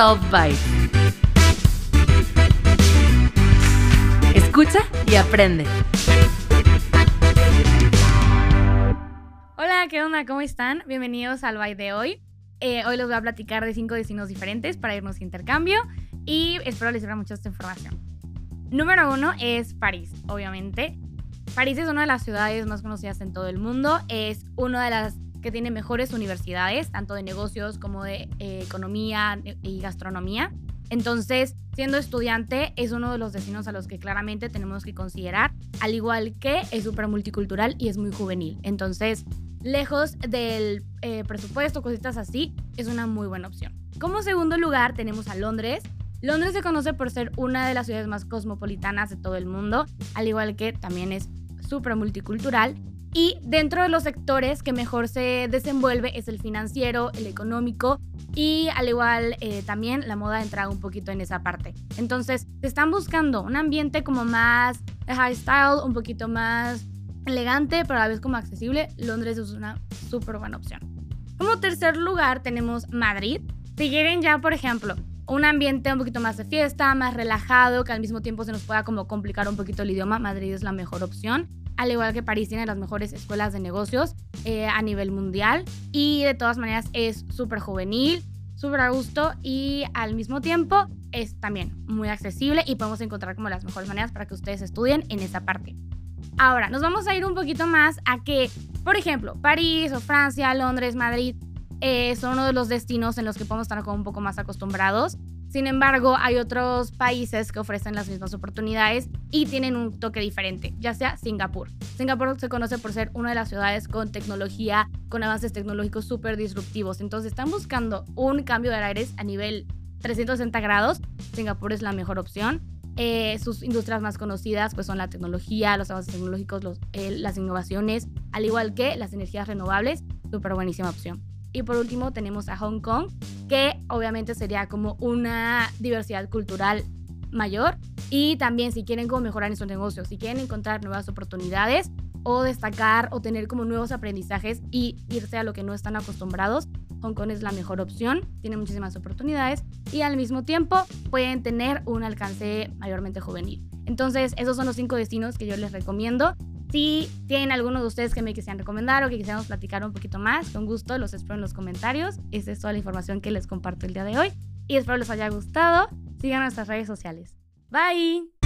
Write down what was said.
Soft Bites. Escucha y aprende. Hola, ¿qué onda? ¿Cómo están? Bienvenidos al Bite de hoy. Eh, hoy les voy a platicar de cinco destinos diferentes para irnos a intercambio y espero les sirva mucho esta información. Número uno es París, obviamente. París es una de las ciudades más conocidas en todo el mundo. Es una de las que tiene mejores universidades, tanto de negocios como de eh, economía y gastronomía. Entonces, siendo estudiante, es uno de los destinos a los que claramente tenemos que considerar, al igual que es súper multicultural y es muy juvenil. Entonces, lejos del eh, presupuesto, cositas así, es una muy buena opción. Como segundo lugar, tenemos a Londres. Londres se conoce por ser una de las ciudades más cosmopolitanas de todo el mundo, al igual que también es súper multicultural. Y dentro de los sectores que mejor se desenvuelve es el financiero, el económico y al igual eh, también la moda entra un poquito en esa parte. Entonces, se están buscando un ambiente como más high style, un poquito más elegante, pero a la vez como accesible. Londres es una súper buena opción. Como tercer lugar tenemos Madrid. Si quieren ya, por ejemplo, un ambiente un poquito más de fiesta, más relajado, que al mismo tiempo se nos pueda como complicar un poquito el idioma, Madrid es la mejor opción al igual que París tiene las mejores escuelas de negocios eh, a nivel mundial y de todas maneras es súper juvenil, súper a gusto y al mismo tiempo es también muy accesible y podemos encontrar como las mejores maneras para que ustedes estudien en esa parte. Ahora, nos vamos a ir un poquito más a que, por ejemplo, París o Francia, Londres, Madrid eh, son uno de los destinos en los que podemos estar como un poco más acostumbrados sin embargo, hay otros países que ofrecen las mismas oportunidades y tienen un toque diferente, ya sea Singapur. Singapur se conoce por ser una de las ciudades con tecnología, con avances tecnológicos súper disruptivos. Entonces, están buscando un cambio de aires a nivel 360 grados. Singapur es la mejor opción. Eh, sus industrias más conocidas pues son la tecnología, los avances tecnológicos, eh, las innovaciones, al igual que las energías renovables, súper buenísima opción. Y por último tenemos a Hong Kong, que obviamente sería como una diversidad cultural mayor. Y también si quieren como mejorar en sus negocios, si quieren encontrar nuevas oportunidades o destacar o tener como nuevos aprendizajes y irse a lo que no están acostumbrados, Hong Kong es la mejor opción, tiene muchísimas oportunidades y al mismo tiempo pueden tener un alcance mayormente juvenil. Entonces, esos son los cinco destinos que yo les recomiendo. Si tienen alguno de ustedes que me quisieran recomendar o que quisiéramos platicar un poquito más, con gusto los espero en los comentarios. Esa es toda la información que les comparto el día de hoy y espero les haya gustado. Sigan nuestras redes sociales. Bye.